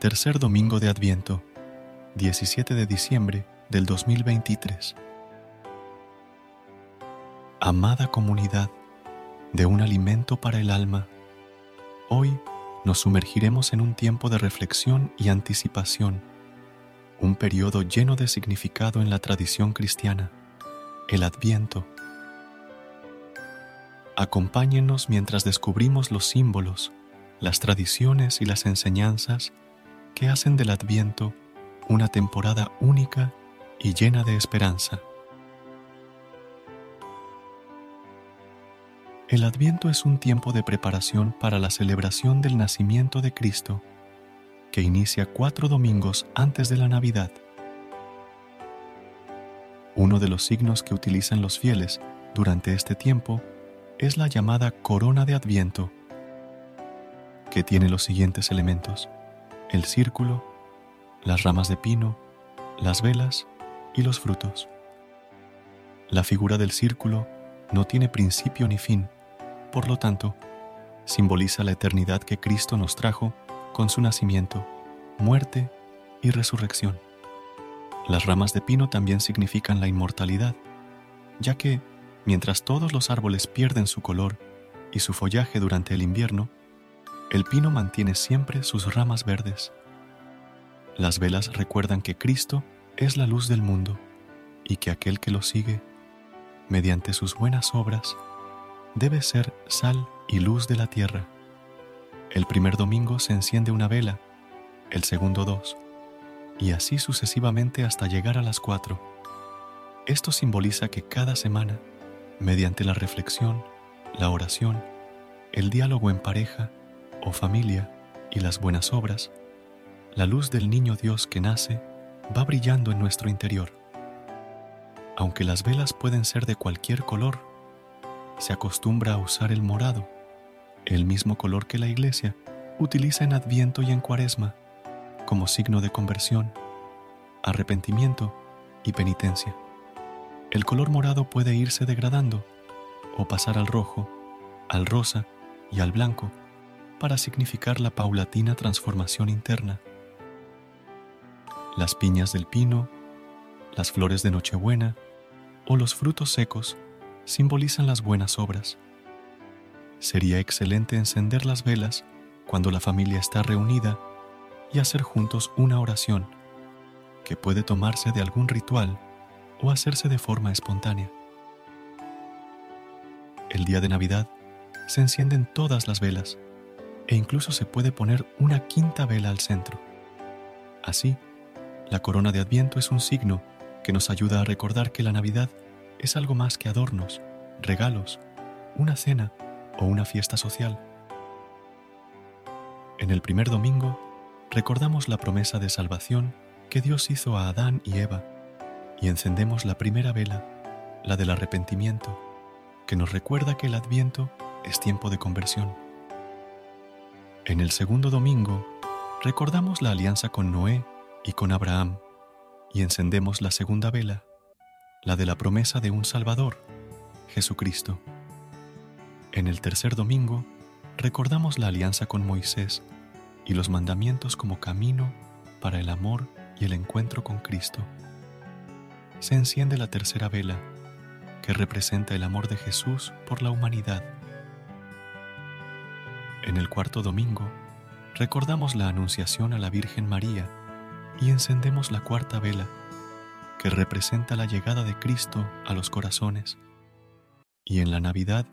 Tercer domingo de Adviento, 17 de diciembre del 2023. Amada comunidad de un alimento para el alma, hoy nos sumergiremos en un tiempo de reflexión y anticipación, un periodo lleno de significado en la tradición cristiana, el Adviento. Acompáñenos mientras descubrimos los símbolos, las tradiciones y las enseñanzas que hacen del Adviento una temporada única y llena de esperanza. El Adviento es un tiempo de preparación para la celebración del nacimiento de Cristo, que inicia cuatro domingos antes de la Navidad. Uno de los signos que utilizan los fieles durante este tiempo es la llamada corona de Adviento, que tiene los siguientes elementos el círculo, las ramas de pino, las velas y los frutos. La figura del círculo no tiene principio ni fin, por lo tanto, simboliza la eternidad que Cristo nos trajo con su nacimiento, muerte y resurrección. Las ramas de pino también significan la inmortalidad, ya que, mientras todos los árboles pierden su color y su follaje durante el invierno, el pino mantiene siempre sus ramas verdes. Las velas recuerdan que Cristo es la luz del mundo y que aquel que lo sigue, mediante sus buenas obras, debe ser sal y luz de la tierra. El primer domingo se enciende una vela, el segundo dos, y así sucesivamente hasta llegar a las cuatro. Esto simboliza que cada semana, mediante la reflexión, la oración, el diálogo en pareja, o familia y las buenas obras, la luz del niño Dios que nace va brillando en nuestro interior. Aunque las velas pueden ser de cualquier color, se acostumbra a usar el morado, el mismo color que la iglesia utiliza en Adviento y en Cuaresma como signo de conversión, arrepentimiento y penitencia. El color morado puede irse degradando o pasar al rojo, al rosa y al blanco para significar la paulatina transformación interna. Las piñas del pino, las flores de Nochebuena o los frutos secos simbolizan las buenas obras. Sería excelente encender las velas cuando la familia está reunida y hacer juntos una oración, que puede tomarse de algún ritual o hacerse de forma espontánea. El día de Navidad se encienden todas las velas e incluso se puede poner una quinta vela al centro. Así, la corona de Adviento es un signo que nos ayuda a recordar que la Navidad es algo más que adornos, regalos, una cena o una fiesta social. En el primer domingo, recordamos la promesa de salvación que Dios hizo a Adán y Eva y encendemos la primera vela, la del arrepentimiento, que nos recuerda que el Adviento es tiempo de conversión. En el segundo domingo, recordamos la alianza con Noé y con Abraham y encendemos la segunda vela, la de la promesa de un Salvador, Jesucristo. En el tercer domingo, recordamos la alianza con Moisés y los mandamientos como camino para el amor y el encuentro con Cristo. Se enciende la tercera vela, que representa el amor de Jesús por la humanidad en el cuarto domingo, recordamos la Anunciación a la Virgen María y encendemos la cuarta vela, que representa la llegada de Cristo a los corazones. Y en la Navidad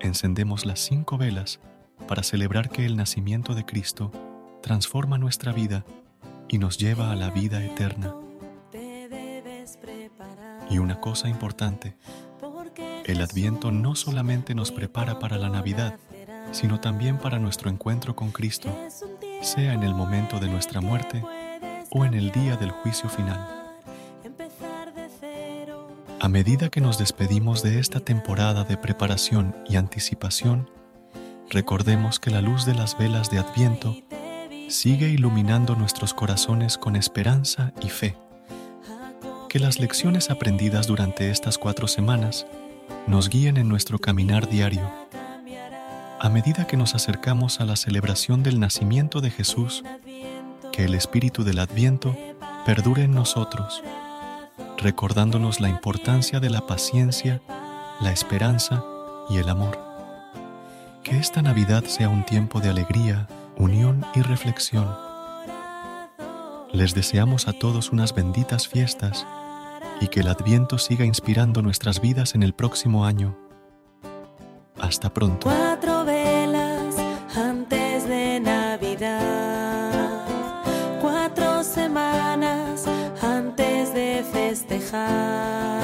encendemos las cinco velas para celebrar que el nacimiento de Cristo transforma nuestra vida y nos lleva a la vida eterna. Y una cosa importante, el adviento no solamente nos prepara para la Navidad, sino también para nuestro encuentro con Cristo, sea en el momento de nuestra muerte o en el día del juicio final. A medida que nos despedimos de esta temporada de preparación y anticipación, recordemos que la luz de las velas de Adviento sigue iluminando nuestros corazones con esperanza y fe. Que las lecciones aprendidas durante estas cuatro semanas nos guíen en nuestro caminar diario. A medida que nos acercamos a la celebración del nacimiento de Jesús, que el espíritu del Adviento perdure en nosotros recordándonos la importancia de la paciencia, la esperanza y el amor. Que esta Navidad sea un tiempo de alegría, unión y reflexión. Les deseamos a todos unas benditas fiestas y que el Adviento siga inspirando nuestras vidas en el próximo año. Hasta pronto. Antes de festejar.